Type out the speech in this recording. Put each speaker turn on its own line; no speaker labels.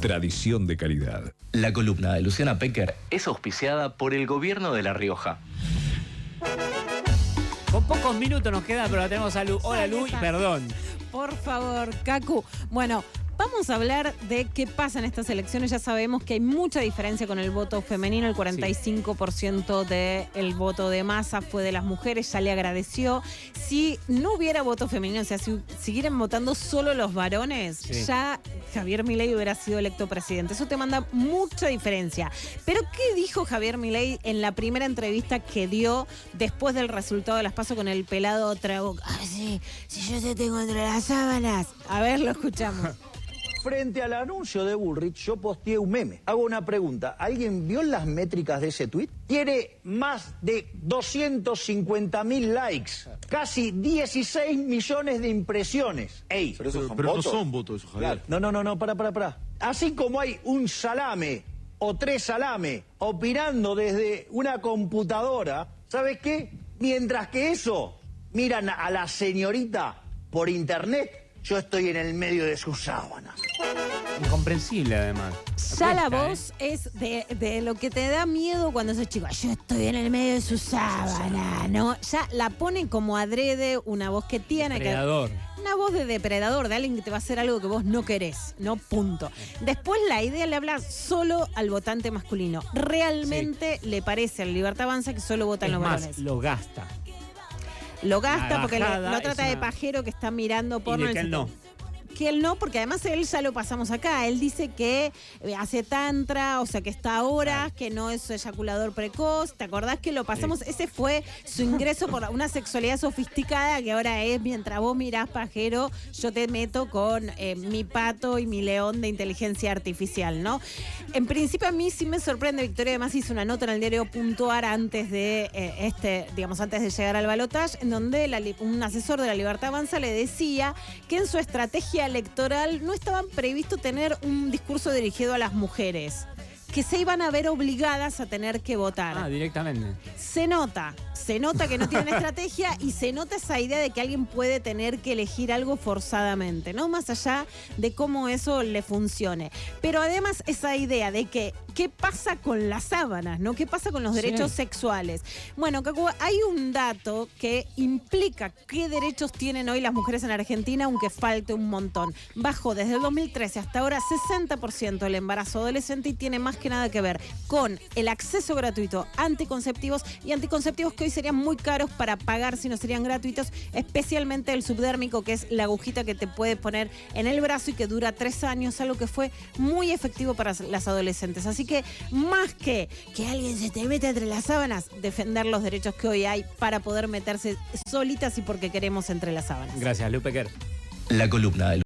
tradición de calidad.
La columna de Luciana Pecker es auspiciada por el gobierno de La Rioja.
Con pocos minutos nos queda, pero la tenemos a Lu. Hola Lu, y perdón.
Por favor, Kaku. Bueno, Vamos a hablar de qué pasa en estas elecciones. Ya sabemos que hay mucha diferencia con el voto femenino. El 45% del voto de masa fue de las mujeres. Ya le agradeció. Si no hubiera voto femenino, o sea, si siguieran votando solo los varones, ya Javier Milei hubiera sido electo presidente. Eso te manda mucha diferencia. Pero ¿qué dijo Javier Milei en la primera entrevista que dio después del resultado de las pasos con el pelado Trago? Ah, sí, si yo te tengo entre las sábanas. A ver, lo escuchamos.
Frente al anuncio de Bullrich, yo posteé un meme. Hago una pregunta. ¿Alguien vio las métricas de ese tweet? Tiene más de 250 mil likes, casi 16 millones de impresiones. Ey,
pero, no son votos, Javier.
No, no, no, no, para, para, para. Así como hay un salame o tres salame opinando desde una computadora, ¿sabes qué? Mientras que eso miran a la señorita por internet, yo estoy en el medio de sus sábanas.
Incomprensible, además.
Ya la ¿eh? voz es de, lo que te da miedo cuando sos chico. Yo estoy en el medio de su sábana, ¿no? Ya la ponen como adrede, una voz que tiene
depredador.
que. Una voz de depredador, de alguien que te va a hacer algo que vos no querés, ¿no? Punto. Después la idea le habla solo al votante masculino. Realmente le parece a la Libertad Avanza que solo votan los
más,
varones.
Lo gasta.
Lo gasta porque lo, trata de pajero que está mirando porno.
Y de que él no
que él no, porque además él ya lo pasamos acá. Él dice que eh, hace tantra, o sea, que está ahora, que no es eyaculador precoz. ¿Te acordás que lo pasamos? Ese fue su ingreso por una sexualidad sofisticada que ahora es mientras vos mirás pajero, yo te meto con eh, mi pato y mi león de inteligencia artificial, ¿no? En principio a mí sí me sorprende, Victoria además hizo una nota en el diario Puntuar antes de eh, este, digamos, antes de llegar al balotaje, en donde un asesor de la Libertad Avanza le decía que en su estrategia electoral no estaban previsto tener un discurso dirigido a las mujeres que se iban a ver obligadas a tener que votar.
Ah, directamente.
Se nota, se nota que no tienen estrategia y se nota esa idea de que alguien puede tener que elegir algo forzadamente, ¿no? Más allá de cómo eso le funcione. Pero además esa idea de que, ¿qué pasa con las sábanas, ¿no? ¿Qué pasa con los derechos sexuales? Bueno, hay un dato que implica qué derechos tienen hoy las mujeres en Argentina, aunque falte un montón. Bajó desde el 2013 hasta ahora 60% el embarazo adolescente y tiene más que nada que ver con el acceso gratuito a anticonceptivos y anticonceptivos que hoy serían muy caros para pagar si no serían gratuitos, especialmente el subdérmico, que es la agujita que te puede poner en el brazo y que dura tres años, algo que fue muy efectivo para las adolescentes. Así que más que que alguien se te mete entre las sábanas, defender los derechos que hoy hay para poder meterse solitas y porque queremos entre las sábanas.
Gracias, Lupe Kerr.
La columna de